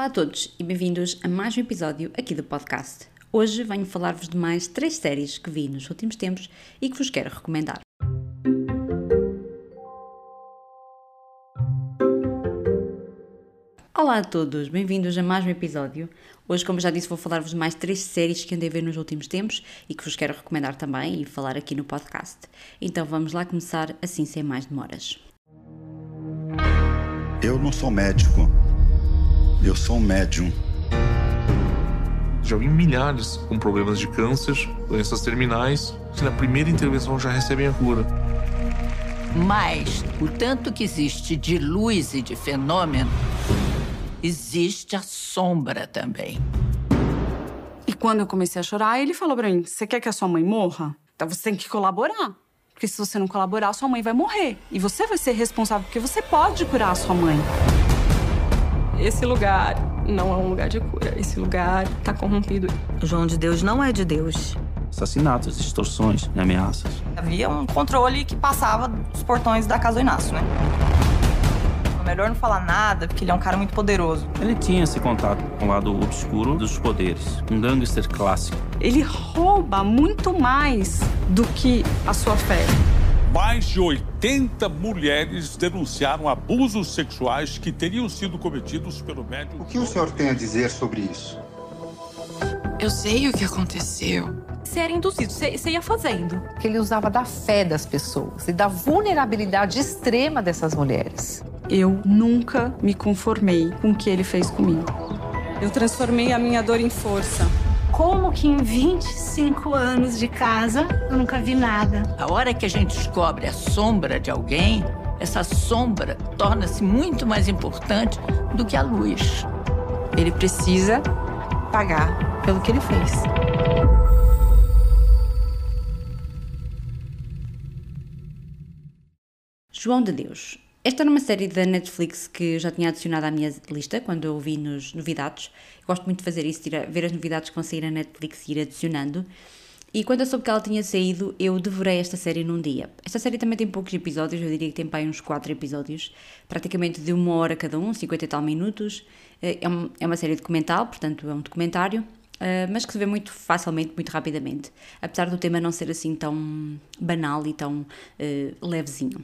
Olá a todos e bem-vindos a mais um episódio aqui do podcast. Hoje venho falar-vos de mais três séries que vi nos últimos tempos e que vos quero recomendar. Olá a todos, bem-vindos a mais um episódio. Hoje, como já disse, vou falar-vos de mais três séries que andei a ver nos últimos tempos e que vos quero recomendar também e falar aqui no podcast. Então vamos lá começar assim sem mais demoras. Eu não sou médico, eu sou um médium. Já vi milhares com problemas de câncer, doenças terminais, que na primeira intervenção já recebem a cura. Mas o tanto que existe de luz e de fenômeno, existe a sombra também. E quando eu comecei a chorar, ele falou pra mim: Você quer que a sua mãe morra? Então você tem que colaborar. Porque se você não colaborar, sua mãe vai morrer. E você vai ser responsável, porque você pode curar a sua mãe. Esse lugar não é um lugar de cura. Esse lugar tá corrompido. O João de Deus não é de Deus. Assassinatos, extorsões e ameaças. Havia um controle que passava dos portões da casa do Inácio, né? É melhor não falar nada, porque ele é um cara muito poderoso. Ele tinha esse contato com o lado obscuro dos poderes. Um gangster clássico. Ele rouba muito mais do que a sua fé. Mais de 80 mulheres denunciaram abusos sexuais que teriam sido cometidos pelo médium. O que o senhor tem a dizer sobre isso? Eu sei o que aconteceu. Você era induzido, você, você ia fazendo. Que ele usava da fé das pessoas e da vulnerabilidade extrema dessas mulheres. Eu nunca me conformei com o que ele fez comigo. Eu transformei a minha dor em força. Como que em 25 anos de casa eu nunca vi nada? A hora que a gente descobre a sombra de alguém, essa sombra torna-se muito mais importante do que a luz. Ele precisa pagar pelo que ele fez. João de Deus. Esta era uma série da Netflix que eu já tinha adicionado à minha lista quando eu vi nos novidades. Eu gosto muito de fazer isso, ver as novidades que vão sair na Netflix e ir adicionando. E quando eu soube que ela tinha saído, eu devorei esta série num dia. Esta série também tem poucos episódios, eu diria que tem para uns 4 episódios, praticamente de uma hora cada um, 50 e tal minutos. É, é uma série documental, portanto é um documentário, mas que se vê muito facilmente, muito rapidamente, apesar do tema não ser assim tão banal e tão uh, levezinho.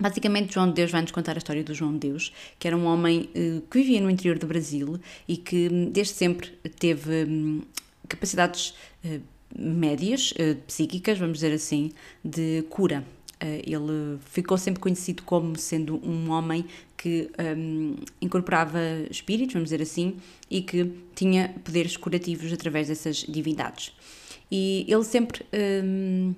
Basicamente, João de Deus vai nos contar a história do João de Deus, que era um homem uh, que vivia no interior do Brasil e que hum, desde sempre teve um, capacidades uh, médias, uh, psíquicas, vamos dizer assim, de cura. ele ficou sempre conhecido como sendo um homem que um, incorporava espíritos, vamos dizer assim, e que tinha poderes curativos através dessas divindades. E ele sempre. Um,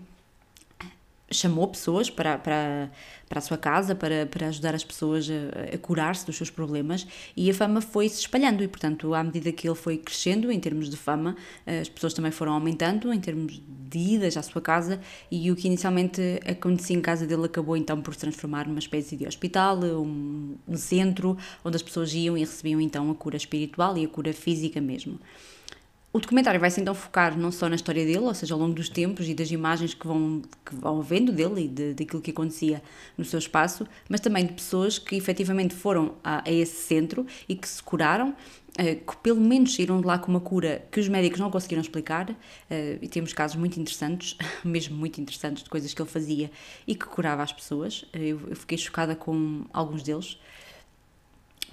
chamou pessoas para, para, para a sua casa para, para ajudar as pessoas a, a curar-se dos seus problemas e a fama foi se espalhando e portanto à medida que ele foi crescendo em termos de fama as pessoas também foram aumentando em termos de idas à sua casa e o que inicialmente acontecia em casa dele acabou então por se transformar numa espécie de hospital um, um centro onde as pessoas iam e recebiam então a cura espiritual e a cura física mesmo o documentário vai-se então focar não só na história dele, ou seja, ao longo dos tempos e das imagens que vão, que vão vendo dele e de, daquilo que acontecia no seu espaço, mas também de pessoas que efetivamente foram a, a esse centro e que se curaram, Uh, que pelo menos saíram de lá com uma cura que os médicos não conseguiram explicar, uh, e temos casos muito interessantes, mesmo muito interessantes, de coisas que ele fazia e que curava as pessoas. Uh, eu, eu, fiquei chocada com alguns deles,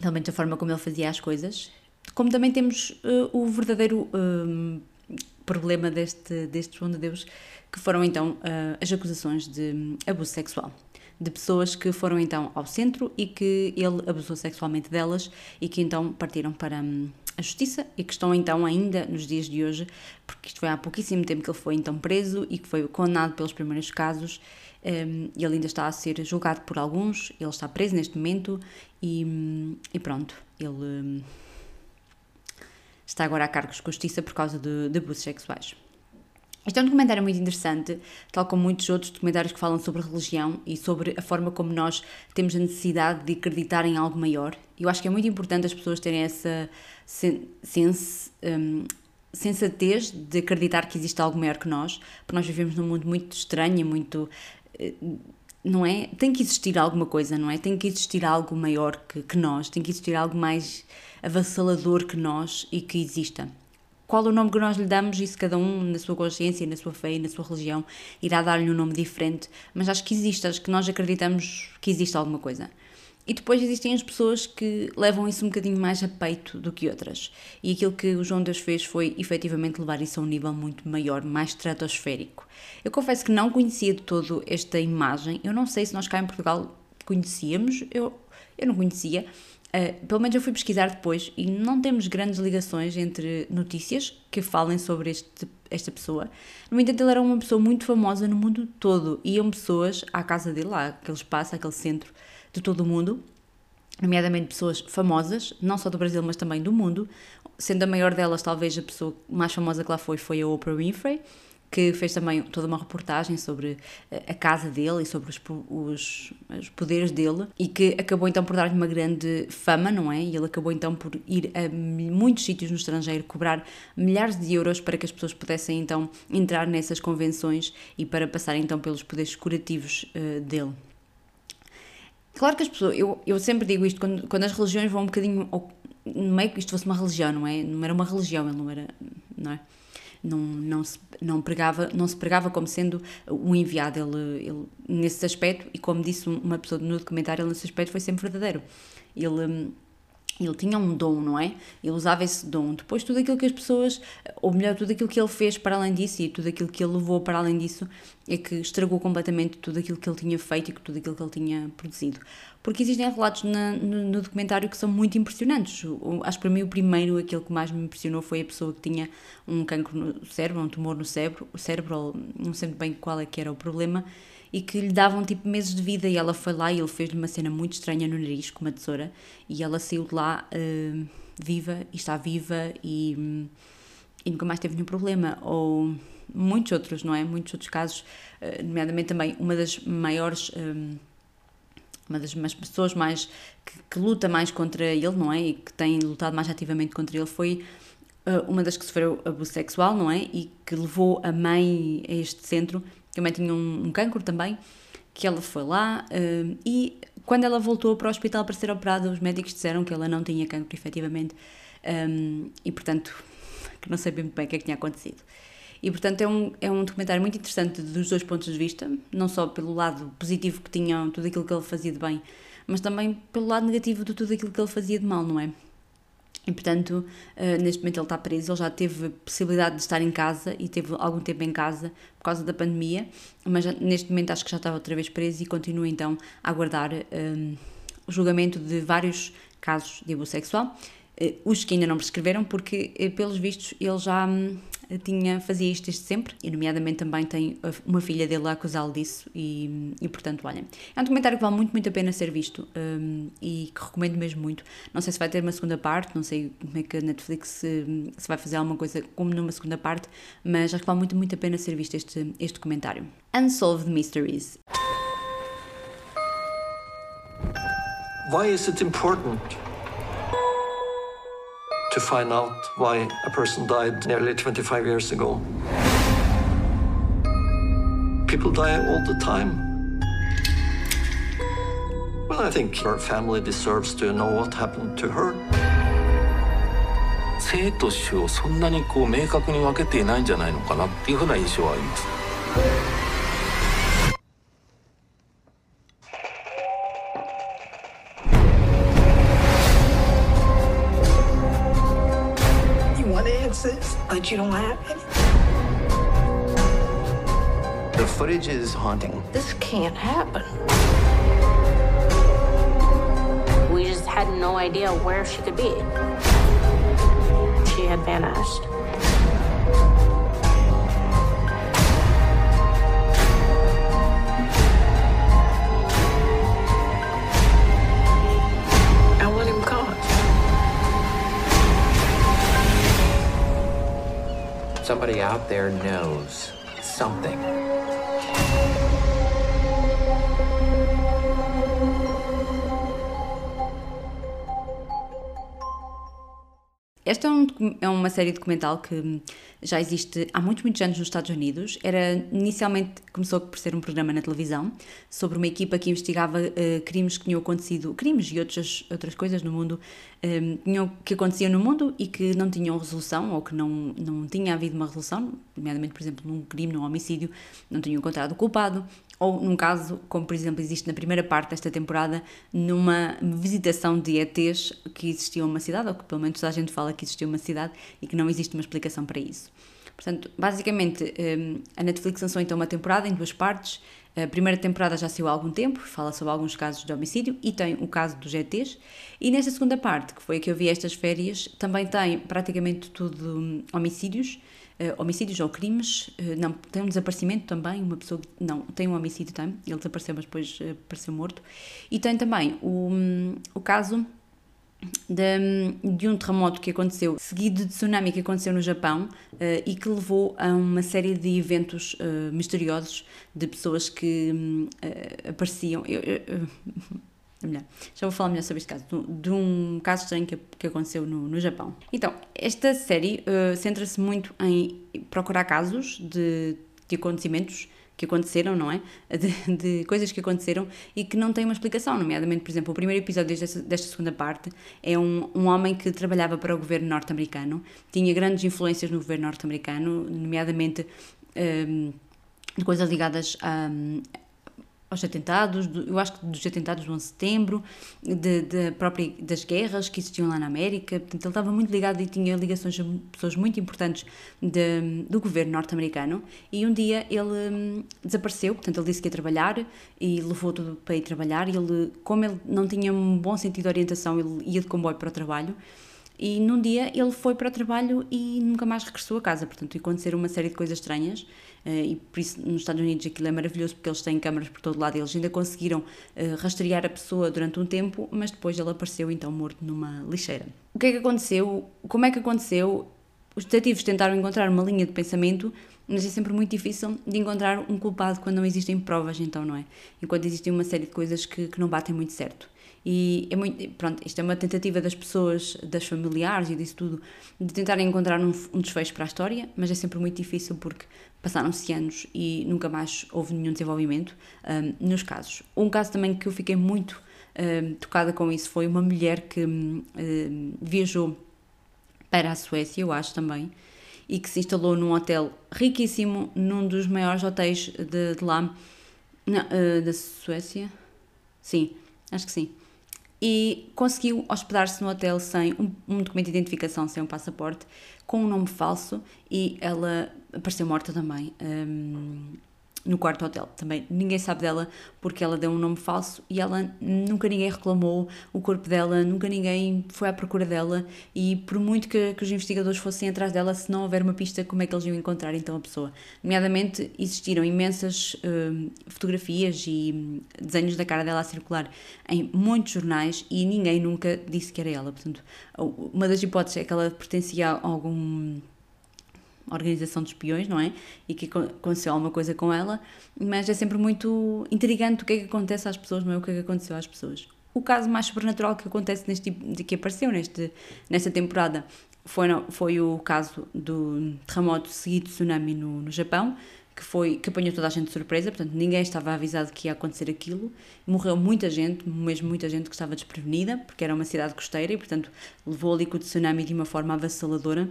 também da forma como ele fazia as coisas, como também temos uh, o verdadeiro uh, problema deste, deste João de Deus, que foram então uh, as acusações de um, abuso sexual. De pessoas que foram então ao centro e que ele abusou sexualmente delas e que então partiram para um, a justiça e que estão então ainda nos dias de hoje, porque isto foi há pouquíssimo tempo que ele foi então preso e que foi condenado pelos primeiros casos. Um, ele ainda está a ser julgado por alguns, ele está preso neste momento e, hum, e pronto, ele hum, está agora a cargos de justiça por causa de, de abusos sexuais. Este é um documentário muito interessante, tal como muitos outros documentários que falam sobre religião e sobre a forma como nós temos a necessidade de acreditar em algo maior. Eu acho que é muito importante as pessoas terem essa sense, um, sensatez de acreditar que existe algo maior que nós, porque nós vivemos num mundo muito estranho, muito. Não é? Tem que existir alguma coisa, não é? Tem que existir algo maior que, que nós, tem que existir algo mais avassalador que nós e que exista. Qual o nome que nós lhe damos, isso cada um, na sua consciência, na sua fé e na sua religião, irá dar-lhe um nome diferente, mas acho que existe, acho que nós acreditamos que existe alguma coisa. E depois existem as pessoas que levam isso um bocadinho mais a peito do que outras. E aquilo que o João Deus fez foi efetivamente levar isso a um nível muito maior, mais estratosférico. Eu confesso que não conhecia de todo esta imagem. Eu não sei se nós cá em Portugal conhecíamos, eu, eu não conhecia. Uh, pelo menos eu fui pesquisar depois e não temos grandes ligações entre notícias que falem sobre este, esta pessoa. No entanto, ele era uma pessoa muito famosa no mundo todo. Iam pessoas à casa dele, lá, aquele espaço, aquele centro, de todo o mundo, nomeadamente pessoas famosas, não só do Brasil, mas também do mundo, sendo a maior delas, talvez a pessoa mais famosa que lá foi, foi a Oprah Winfrey, que fez também toda uma reportagem sobre eh, a casa dele e sobre os, os, os poderes dele e que acabou então por dar-lhe uma grande fama, não é? E ele acabou então por ir a muitos sítios no estrangeiro, cobrar milhares de euros para que as pessoas pudessem então entrar nessas convenções e para passar então pelos poderes curativos uh, dele. Claro que as pessoas, eu, eu sempre digo isto, quando, quando as religiões vão um bocadinho, no meio que isto fosse uma religião, não é? Não era uma religião, ele não era, não é? Não, não, se, não, pregava, não se pregava como sendo um enviado, ele, ele, nesse aspecto, e como disse uma pessoa no documentário, ele nesse aspecto foi sempre verdadeiro. Ele hum, ele tinha um dom, não é? Ele usava esse dom. Depois, tudo aquilo que as pessoas, ou melhor, tudo aquilo que ele fez para além disso e tudo aquilo que ele levou para além disso, é que estragou completamente tudo aquilo que ele tinha feito e tudo aquilo que ele tinha produzido. Porque existem relatos na, no, no, documentário que são muito impressionantes. O, acho que para mim o primeiro, aquele que mais me impressionou, foi a pessoa que tinha um cancro no cérebro, um tumor no cérebro, o cérebro, não sei bem qual é que era o problema, e que lhe davam tipo meses de vida e ela foi lá e ele fez-lhe uma cena muito estranha no nariz com uma tesoura e ela saiu de lá uh, viva e está viva e, e nunca mais teve nenhum problema ou muitos outros, não é? Muitos outros casos, uh, nomeadamente também uma das maiores um, uma das pessoas mais que, que, luta mais contra ele, não é? E que tem lutado mais ativamente contra ele foi uh, uma das que sofreu abuso sexual, não é? E que levou a mãe a este centro que a mãe tinha um, um cancro também, que ela foi lá uh, e quando ela voltou para o hospital para ser operada, os médicos disseram que ela não tinha cancro efetivamente um, e portanto que não sabia bem o que é que tinha acontecido. E portanto é um, é um documentário muito interessante dos dois pontos de vista, não só pelo lado positivo que tinha tudo aquilo que ele fazia de bem, mas também pelo lado negativo de tudo aquilo que ele fazia de mal, não é? E, portanto, uh, neste momento ele está preso, ele já teve possibilidade de estar em casa e teve algum tempo em casa por causa da pandemia, mas neste momento acho que já estava outra vez preso e continua então a aguardar um, o julgamento de vários casos de abuso sexual. Uh, os que ainda não prescreveram, porque, uh, pelos vistos, ele já. Um, tinha, fazia isto desde sempre, e nomeadamente também tem uma filha dele a acusá-lo disso, e, e portanto, olha, é um documentário que vale muito, muito a pena ser visto um, e que recomendo mesmo muito. Não sei se vai ter uma segunda parte, não sei como é que a Netflix se, se vai fazer alguma coisa como numa segunda parte, mas acho que vale muito, muito a pena ser visto este, este documentário. Unsolved Mysteries. Why is it important to find out why a person died nearly 25 years ago. People die all the time. Well, I think her family deserves to know what happened to her. 生と死をそんなにこう明確に分けていないんじゃないのかなっていうふうな印象はあります。 But you don't have any? The footage is haunting. This can't happen. We just had no idea where she could be. She had vanished. Somebody out there knows something. Esta é, um, é, uma série documental que já existe há muitos, muitos anos nos Estados Unidos. Era inicialmente começou por ser um programa na televisão sobre uma equipa que investigava uh, crimes que tinham acontecido, crimes e outras, outras coisas no mundo um, tinham, que aconteciam no mundo e que não tinham resolução ou que não, não tinha havido uma resolução, nomeadamente, por exemplo, num crime, num homicídio, não tinham encontrado o culpado, ou num caso, como por exemplo existe na primeira parte desta temporada, numa visitação de ETs que existia uma cidade, ou que pelo menos a gente fala que existia uma cidade e que não existe uma explicação para isso. Portanto, basicamente, hum, a Netflix lançou então uma temporada em duas partes. A primeira temporada já saiu há algum tempo, fala sobre alguns casos de homicídio e tem o caso dos ETs. E nesta segunda parte, que foi a que eu vi estas férias, também tem praticamente tudo hum, homicídios homicídios ou crimes, uh, não, tem um desaparecimento também, uma pessoa, não, tem um homicídio tem, ele desapareceu mas depois uh, apareceu morto, e tem também o, um, o caso de, de, um terremoto que aconteceu, seguido de tsunami que aconteceu no Japão e que levou a uma série de eventos misteriosos de pessoas que uh, apareciam. Eu, eu, melhor. Já vou falar melhor sobre este caso, de um caso estranho que, que aconteceu no, no Japão. Então, esta série uh, centra-se muito em procurar casos de, de acontecimentos que aconteceram, não é? De, de, coisas que aconteceram e que não têm uma explicação, nomeadamente, por exemplo, o primeiro episódio desta, desta segunda parte é um, um homem que trabalhava para o governo norte-americano, tinha grandes influências no governo norte-americano, nomeadamente um, coisas ligadas a, aos atentados, eu acho que dos atentados do 11 de setembro, de, de própria, das guerras que existiam lá na América. Portanto, ele estava muito ligado e tinha ligações a pessoas muito importantes de, do governo norte-americano. E um dia ele hum, desapareceu, portanto, ele disse que ia trabalhar e levou tudo para ir trabalhar. Ele, como ele não tinha um bom sentido de orientação, ele ia de comboio para o trabalho. E num dia ele foi para o trabalho e nunca mais regressou a casa. Portanto, aconteceram uma série de coisas estranhas. Eh, e por isso nos Estados Unidos aquilo é maravilhoso porque eles têm câmaras por todo lado e eles ainda conseguiram eh, rastrear a pessoa durante um tempo, mas depois ele apareceu então morto numa lixeira. O que é que aconteceu? Como é que aconteceu? Os detetives tentaram encontrar uma linha de pensamento, mas é sempre muito difícil de encontrar um culpado quando não existem provas, então não é? Enquanto existem uma série de coisas que, que não batem muito certo. E é muito, pronto, isto é uma tentativa das pessoas, das familiares e disso tudo, de tentarem encontrar um, um desfecho para a história, mas é sempre muito difícil porque passaram-se anos e nunca mais houve nenhum desenvolvimento um, nos casos. Um caso também que eu fiquei muito um, tocada com isso foi uma mulher que um, viajou para a Suécia, eu acho também, e que se instalou num hotel riquíssimo, num dos maiores hotéis de, de lá, não, uh, da Suécia. Sim, acho que sim e conseguiu hospedar-se no hotel sem um, um, documento de identificação, sem um passaporte, com um nome falso e ela apareceu morta também. Um, no quarto hotel. Também ninguém sabe dela porque ela deu um nome falso e ela nunca ninguém reclamou o corpo dela, nunca ninguém foi à procura dela e por muito que, que os investigadores fossem atrás dela, se não houver uma pista, como é que eles iam encontrar então a pessoa? Nomeadamente, existiram imensas uh, fotografias e hum, desenhos da cara dela a circular em muitos jornais e ninguém nunca disse que era ela. Portanto, uma das hipóteses é que ela pertencia a algum organização de espiões, não é? E que aconteceu alguma coisa com ela, mas é sempre muito intrigante o que é que acontece às pessoas, não é? O que é que aconteceu às pessoas. O caso mais sobrenatural que acontece neste tipo, de que apareceu neste, nesta temporada foi, foi o caso do terremoto seguido de tsunami no, no Japão, que foi que apanhou toda a gente de surpresa, portanto ninguém estava avisado que ia acontecer aquilo. Morreu muita gente, mesmo muita gente que estava desprevenida, porque era uma cidade costeira e portanto levou ali com o tsunami de uma forma avassaladora.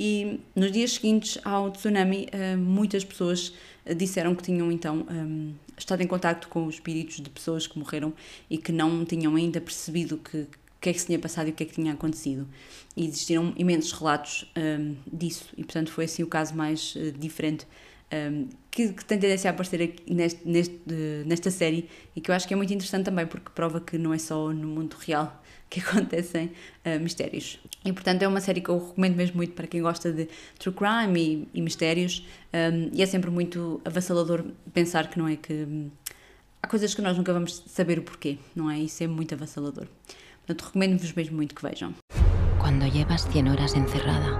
E nos dias seguintes ao tsunami, eh, muitas pessoas eh, disseram que tinham então um, eh, estado em contato com os espíritos de pessoas que morreram e que não tinham ainda percebido que o que é que se tinha passado e o que é que tinha acontecido. E existiram imensos relatos um, disso, e portanto foi assim o caso mais uh, diferente um, que, que, tem tendência a aparecer aqui neste, neste, nesta série e que eu acho que é muito interessante também porque prova que não é só no mundo real que acontecem uh, mistérios. E portanto é uma série que eu recomendo mesmo muito para quem gosta de true crime e, e mistérios, um, e é sempre muito avassalador pensar que não é que. Um, há coisas que nós nunca vamos saber o porquê, não é? Isso é muito avassalador. Portanto, recomendo-vos mesmo muito que vejam. Quando llevas 100 horas encerrada,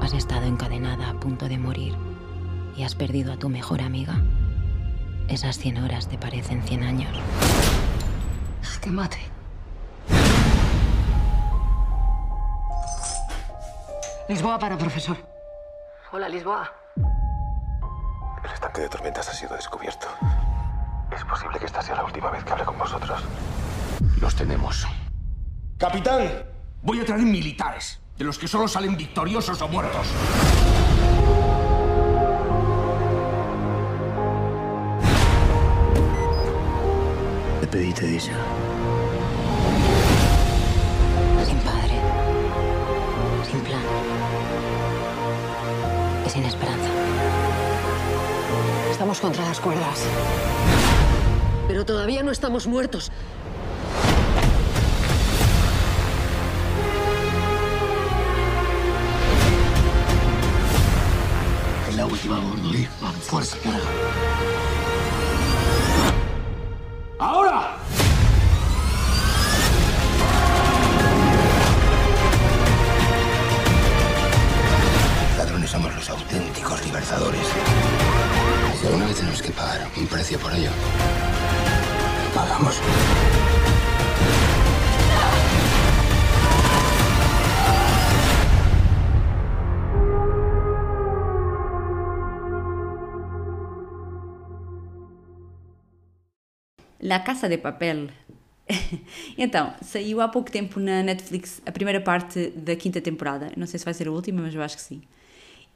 has estado encadenada a punto de morir y has perdido a tu mejor amiga, esas 100 horas te parecen 100 años. Que mate. Lisboa para, profesor. Hola, Lisboa. El estanque de tormentas ha sido descubierto. Es posible que esta sea la última vez que hable con vosotros. Los tenemos. Capitán, voy a traer militares, de los que solo salen victoriosos o muertos. Despedite de ella. Sin padre. Sin plan. Y sin esperanza. Estamos contra las cuerdas. Pero todavía no estamos muertos. Es la última, Gordoli. Fuerza, carga. ¡Ahora! Ladrones somos los auténticos libertadores. Si alguna vez tenemos que pagar un precio por ello, pagamos. La Casa de Papel. então, saiu há pouco tempo na Netflix a primeira parte da quinta temporada. Não sei se vai ser a última, mas eu acho que sim.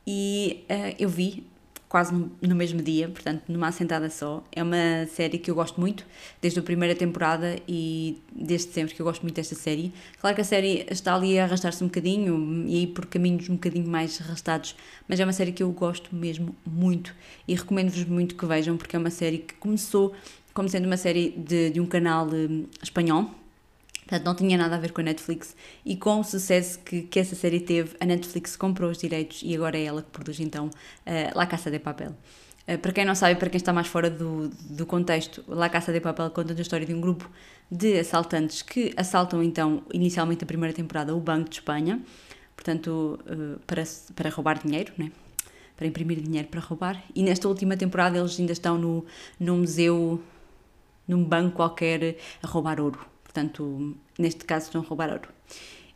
E uh, eu vi quase no, mesmo dia, portanto, numa assentada só. É uma série que eu gosto muito, desde a primeira temporada e desde sempre que eu gosto muito desta série. Claro que a série está ali a arrastar-se um bocadinho e aí por caminhos um bocadinho mais arrastados, mas é uma série que eu gosto mesmo muito e recomendo-vos muito que vejam, porque é uma série que começou como sendo uma série de, de um canal um, espanhol, portanto não tinha nada a ver com a Netflix, e com o sucesso que, que essa série teve, a Netflix comprou os direitos e agora é ela que produz então uh, La Casa de Papel. Uh, para quem não sabe, para quem está mais fora do, do contexto, La Casa de Papel conta a história de um grupo de assaltantes que assaltam então, inicialmente a primeira temporada, o Banco de Espanha, portanto, uh, para, para roubar dinheiro, né? para imprimir dinheiro para roubar, e nesta última temporada eles ainda estão no, no museu num banco qualquer a roubar ouro. Portanto, neste caso, estão a roubar ouro.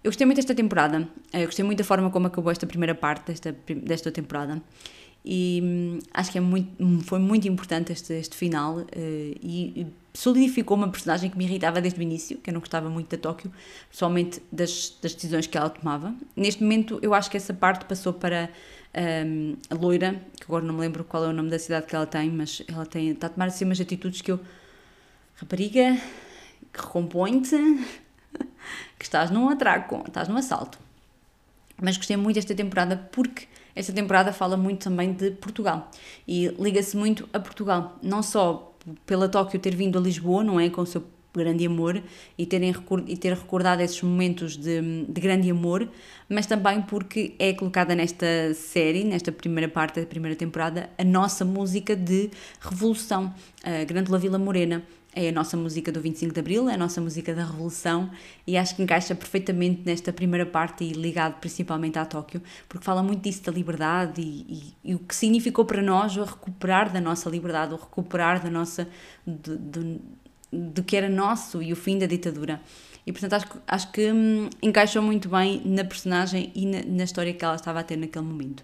Eu gostei muito desta temporada, eu gostei muito da forma como acabou esta primeira parte desta, desta temporada e hum, acho que é muito, foi muito importante este, este final uh, e solidificou uma personagem que me irritava desde o início, que eu não gostava muito da Tóquio, pessoalmente das, das decisões que ela tomava. Neste momento, eu acho que essa parte passou para um, a loira, que agora não me lembro qual é o nome da cidade que ela tem, mas ela tem, está a tomar assim umas atitudes que eu rapariga que recompõe-te, que estás num atraco, estás num assalto. Mas gostei muito desta temporada porque esta temporada fala muito também de Portugal e liga-se muito a Portugal, não só pela Tóquio ter vindo a Lisboa, não é? Com o seu grande amor e, terem, e ter recordado esses momentos de, de grande amor, mas também porque é colocada nesta série, nesta primeira parte da primeira temporada, a nossa música de revolução, a Grande Vila Morena é a nossa música do 25 de Abril, é a nossa música da Revolução e acho que encaixa perfeitamente nesta primeira parte e ligado principalmente à Tóquio, porque fala muito disso da liberdade e, e, e o que significou para nós o recuperar da nossa liberdade, o recuperar da nossa do, do, do que era nosso e o fim da ditadura. E portanto acho, acho que hum, encaixou muito bem na personagem e na, na história que ela estava a ter naquele momento.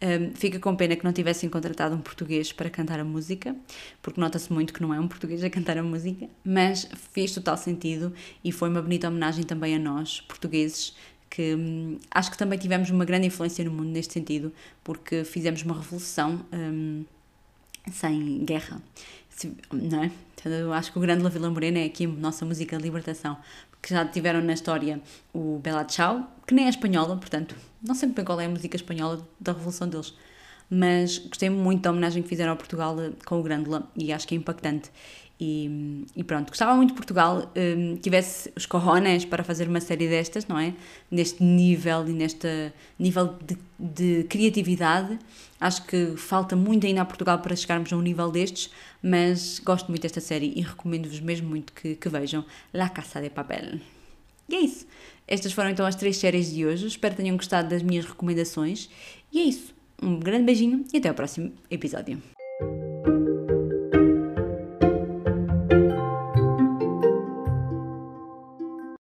Um, fica com pena que não tivessem contratado um português para cantar a música, porque nota-se muito que não é um português a cantar a música, mas fez total sentido e foi uma bonita homenagem também a nós, portugueses, que hum, acho que também tivemos uma grande influência no mundo neste sentido, porque fizemos uma revolução hum, sem guerra, não é? Então, eu acho que o grande La Vila Morena é aqui a nossa música de libertação, que já tiveram na história o Bela Tchau, que nem é espanhola, portanto, não sei bem qual é a música espanhola da Revolução deles, mas gostei muito da homenagem que fizeram a Portugal com o Grândola e acho que é impactante. E, e, pronto, gostava muito de Portugal um, tivesse os cojones para fazer uma série destas, não é? Neste nível e neste nível de, de, criatividade. Acho que falta muito ainda a Portugal para chegarmos a um nível destes, mas gosto muito desta série e recomendo-vos mesmo muito que, que vejam La Casa de Papel. E é isso. Estas foram então as três séries de hoje. Espero que tenham gostado das minhas recomendações. E é isso. Um grande beijinho e até ao próximo episódio.